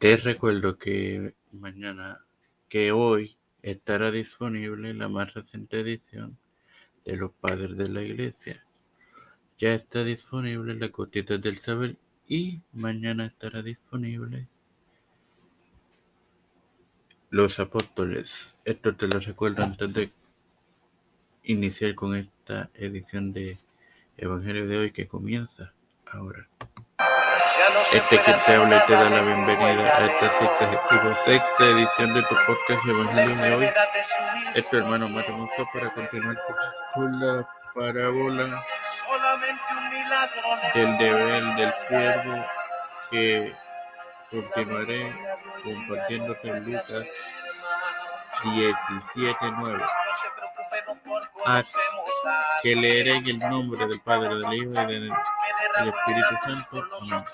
Te recuerdo que mañana, que hoy estará disponible la más reciente edición de Los Padres de la Iglesia. Ya está disponible la Cotita del Saber y mañana estará disponible Los Apóstoles. Esto te lo recuerdo antes de iniciar con esta edición de Evangelio de hoy que comienza ahora. Este que te habla y te da la bienvenida a esta sexta, edición de tu podcast Evangelio de hoy. Este hermano Matamoso para continuar con la parábola del deber del siervo que continuaré compartiendo con Lucas 17.9 a que leeré en el nombre del Padre, del Hijo y del Espíritu Santo. Amén.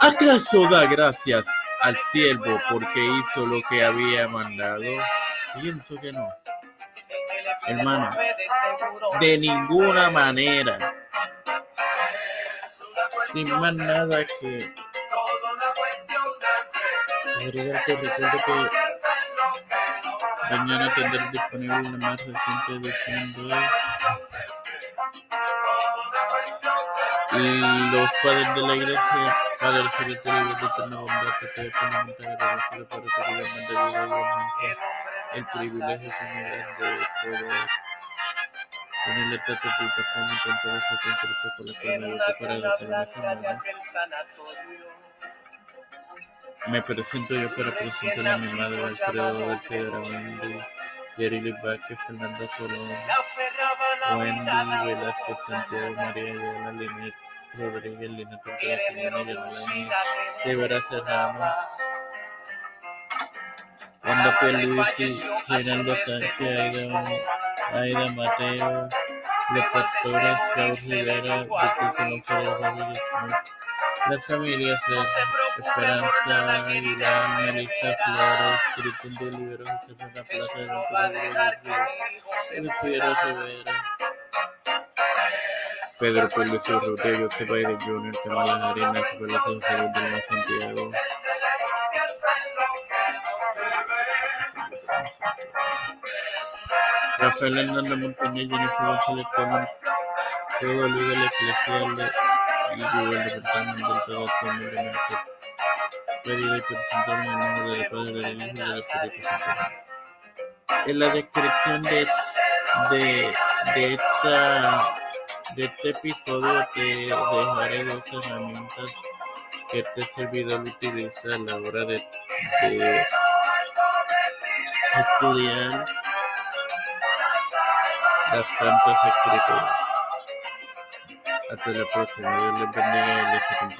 ¿Acaso da gracias al siervo porque hizo lo que había mandado? Pienso que no. Hermano, de ninguna manera. Sin más nada que agregarte, recuerdo que mañana tendré disponible la más reciente edición de los padres de la iglesia, Padre y de eterna bondad, que te eternamente agradecido por tu vida vida igualmente el privilegio que me das de poder la trato de educación y con todo eso concreto con la cual me educo para la salvación. Me presento yo para presentar a mi madre Alfredo García Wendy, Yerili Vázquez, Fernando Colón, Wendy Velázquez, Santiago María de la Linet, Rodríguez, Lina Torres, Jimena Yolani, Rivera Serrano, Wanda Luis, Reinaldo Sánchez, Aida, Aida Mateo, pastores, Raúl Rivera, Víctor González Rodríguez las familias de Esperanza Aguilar, Melissa Flores, Cristian de Libero, José Plaza Ventura Rivera, Pedro Pérez Urrutia, José Biden Jr., Tamara Arenas, Velasco Salud de Santiago. Rafael Hernández Montañez, Jennifer González Colón, todo el líder eclesial de y el departamento del trabajo libremente pedido y presentaron el nombre del Padre, del Hijo y del Espíritu Santo. En la descripción de, de, de, esta, de este episodio te dejaré dos herramientas que este servidor utiliza a la hora de, de estudiar las Santas Escrituras. Hasta la próxima. Dios les bendiga y les